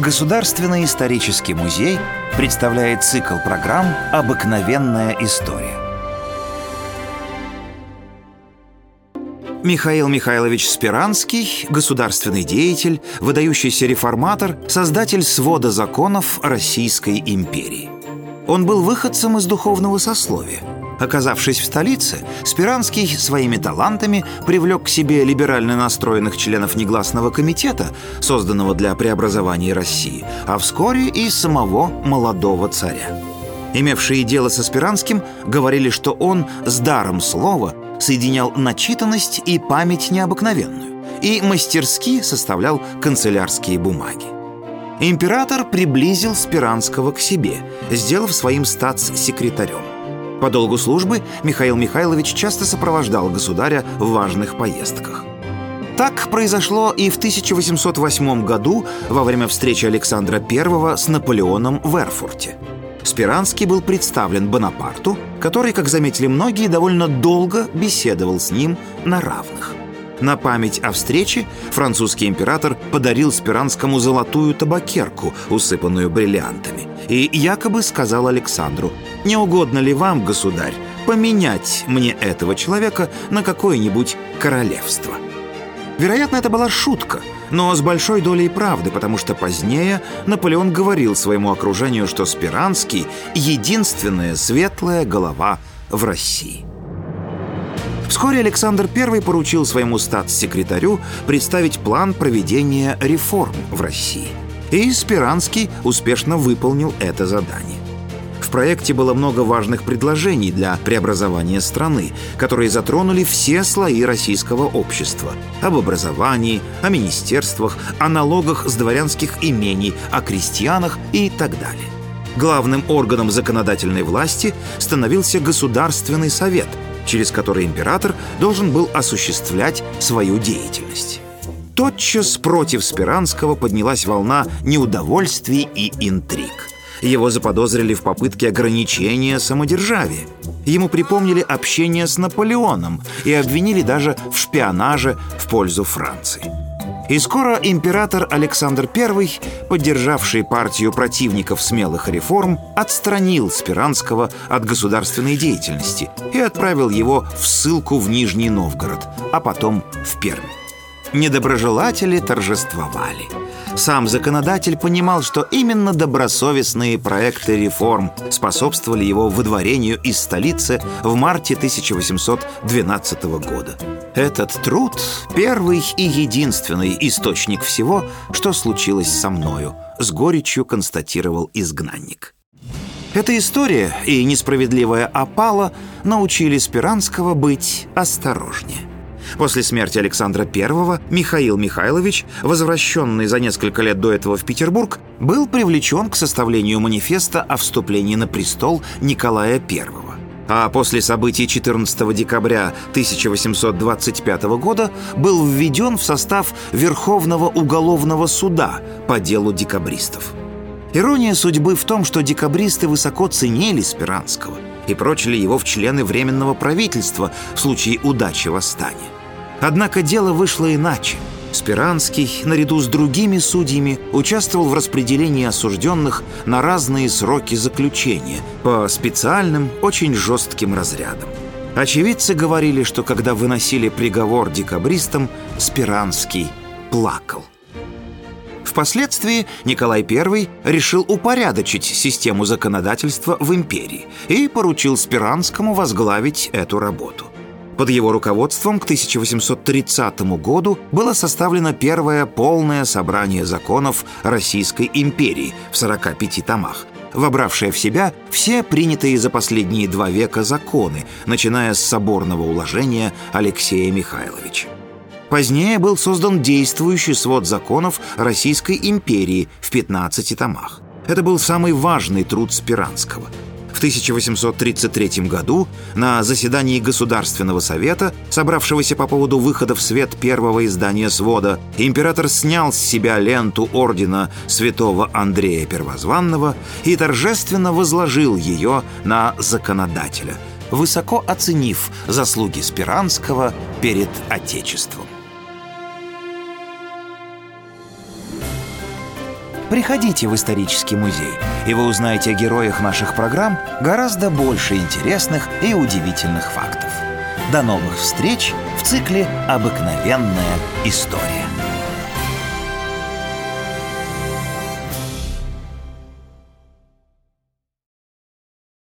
Государственный исторический музей представляет цикл программ «Обыкновенная история». Михаил Михайлович Спиранский, государственный деятель, выдающийся реформатор, создатель свода законов Российской империи. Он был выходцем из духовного сословия – Оказавшись в столице, Спиранский своими талантами привлек к себе либерально настроенных членов негласного комитета, созданного для преобразования России, а вскоре и самого молодого царя. Имевшие дело со Спиранским говорили, что он с даром слова соединял начитанность и память необыкновенную и мастерски составлял канцелярские бумаги. Император приблизил Спиранского к себе, сделав своим статс-секретарем. По долгу службы Михаил Михайлович часто сопровождал государя в важных поездках. Так произошло и в 1808 году во время встречи Александра I с Наполеоном в Эрфурте. Спиранский был представлен Бонапарту, который, как заметили многие, довольно долго беседовал с ним на равных. На память о встрече французский император подарил Спиранскому золотую табакерку, усыпанную бриллиантами, и якобы сказал Александру не угодно ли вам, государь, поменять мне этого человека на какое-нибудь королевство? Вероятно, это была шутка, но с большой долей правды, потому что позднее Наполеон говорил своему окружению, что Спиранский — единственная светлая голова в России. Вскоре Александр I поручил своему статс-секретарю представить план проведения реформ в России. И Спиранский успешно выполнил это задание. В проекте было много важных предложений для преобразования страны, которые затронули все слои российского общества. Об образовании, о министерствах, о налогах с дворянских имений, о крестьянах и так далее. Главным органом законодательной власти становился Государственный совет, через который император должен был осуществлять свою деятельность. Тотчас против Спиранского поднялась волна неудовольствий и интриг – его заподозрили в попытке ограничения самодержавия. Ему припомнили общение с Наполеоном и обвинили даже в шпионаже в пользу Франции. И скоро император Александр I, поддержавший партию противников смелых реформ, отстранил Спиранского от государственной деятельности и отправил его в ссылку в Нижний Новгород, а потом в Пермь. Недоброжелатели торжествовали – сам законодатель понимал, что именно добросовестные проекты реформ способствовали его выдворению из столицы в марте 1812 года. Этот труд – первый и единственный источник всего, что случилось со мною, с горечью констатировал изгнанник. Эта история и несправедливая опала научили Спиранского быть осторожнее. После смерти Александра I Михаил Михайлович, возвращенный за несколько лет до этого в Петербург, был привлечен к составлению манифеста о вступлении на престол Николая I. А после событий 14 декабря 1825 года был введен в состав Верховного уголовного суда по делу декабристов. Ирония судьбы в том, что декабристы высоко ценили Спиранского и прочили его в члены Временного правительства в случае удачи восстания. Однако дело вышло иначе. Спиранский, наряду с другими судьями, участвовал в распределении осужденных на разные сроки заключения по специальным, очень жестким разрядам. Очевидцы говорили, что когда выносили приговор декабристам, Спиранский плакал. Впоследствии Николай I решил упорядочить систему законодательства в империи и поручил Спиранскому возглавить эту работу. Под его руководством к 1830 году было составлено первое полное собрание законов Российской империи в 45 томах, вобравшее в себя все принятые за последние два века законы, начиная с соборного уложения Алексея Михайловича. Позднее был создан действующий свод законов Российской империи в 15 томах. Это был самый важный труд Спиранского – в 1833 году на заседании Государственного совета, собравшегося по поводу выхода в свет первого издания свода, император снял с себя ленту ордена святого Андрея Первозванного и торжественно возложил ее на законодателя, высоко оценив заслуги Спиранского перед Отечеством. Приходите в исторический музей, и вы узнаете о героях наших программ гораздо больше интересных и удивительных фактов. До новых встреч в цикле «Обыкновенная история».